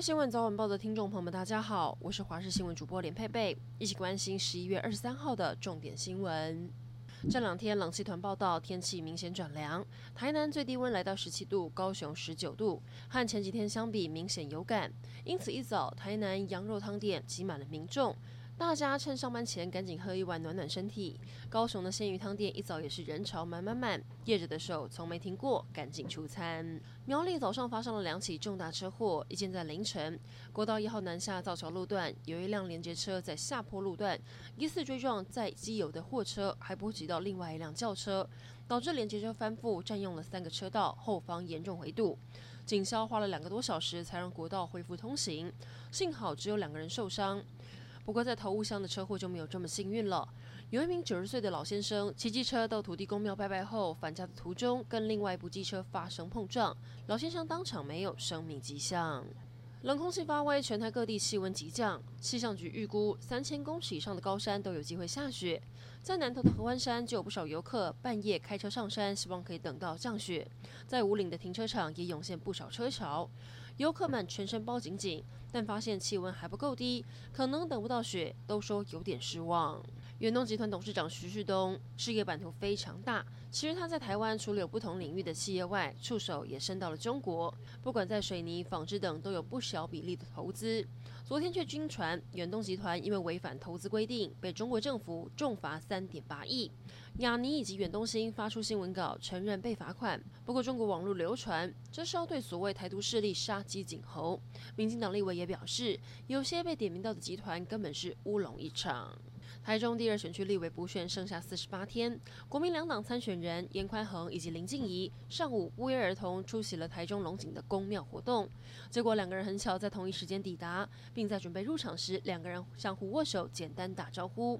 新闻早晚报的听众朋友们，大家好，我是华视新闻主播连佩佩，一起关心十一月二十三号的重点新闻。这两天冷气团报道，天气明显转凉，台南最低温来到十七度，高雄十九度，和前几天相比明显有感，因此一早台南羊肉汤店挤满了民众。大家趁上班前赶紧喝一碗暖暖身体。高雄的鲜鱼汤店一早也是人潮满满满，业者的手从没停过，赶紧出餐。苗栗早上发生了两起重大车祸，一件在凌晨，国道一号南下造桥路段，有一辆连接车在下坡路段疑似追撞载机油的货车，还波及到另外一辆轿车，导致连接车翻覆，占用了三个车道，后方严重回堵。警消花了两个多小时才让国道恢复通行，幸好只有两个人受伤。不过，在头屋乡的车祸就没有这么幸运了。有一名九十岁的老先生骑机车到土地公庙拜拜后，返家的途中跟另外一部机车发生碰撞，老先生当场没有生命迹象。冷空气发威，全台各地气温急降。气象局预估，三千公尺以上的高山都有机会下雪。在南投的合欢山，就有不少游客半夜开车上山，希望可以等到降雪。在五岭的停车场也涌现不少车潮，游客们全身包紧紧，但发现气温还不够低，可能等不到雪，都说有点失望。远东集团董事长徐旭东事业版图非常大，其实他在台湾除了有不同领域的企业外，触手也伸到了中国，不管在水泥、纺织等，都有不小比例的投资。昨天却惊传远东集团因为违反投资规定，被中国政府重罚三点八亿。亚尼以及远东新发出新闻稿承认被罚款，不过中国网络流传这是要对所谓台独势力杀鸡儆猴。民进党立委也表示，有些被点名到的集团根本是乌龙一场。台中第二选区立委补选剩下四十八天，国民两党参选人颜宽恒以及林静怡上午不约而同出席了台中龙井的宫庙活动，结果两个人很巧在同一时间抵达，并在准备入场时，两个人相互握手，简单打招呼。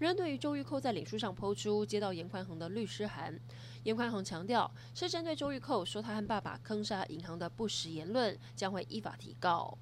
人对于周玉蔻在脸书上抛出接到颜宽恒的律师函，颜宽恒强调是针对周玉蔻说他和爸爸坑杀银行的不实言论，将会依法提告。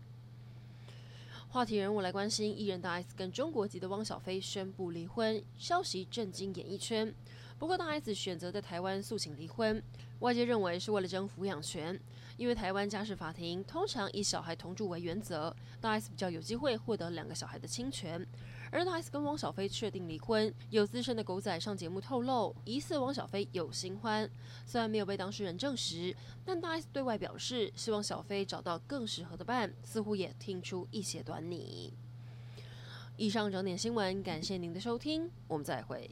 话题人物来关心艺人大 S 跟中国籍的汪小菲宣布离婚，消息震惊演艺圈。不过大 S 选择在台湾诉请离婚，外界认为是为了争抚养权，因为台湾家事法庭通常以小孩同住为原则，大 S 比较有机会获得两个小孩的亲权。而大 S 跟汪小菲确定离婚，有资深的狗仔上节目透露，疑似汪小菲有新欢，虽然没有被当事人证实，但大 S 对外表示希望小菲找到更适合的伴，似乎也听出一些端倪。以上整点新闻，感谢您的收听，我们再会。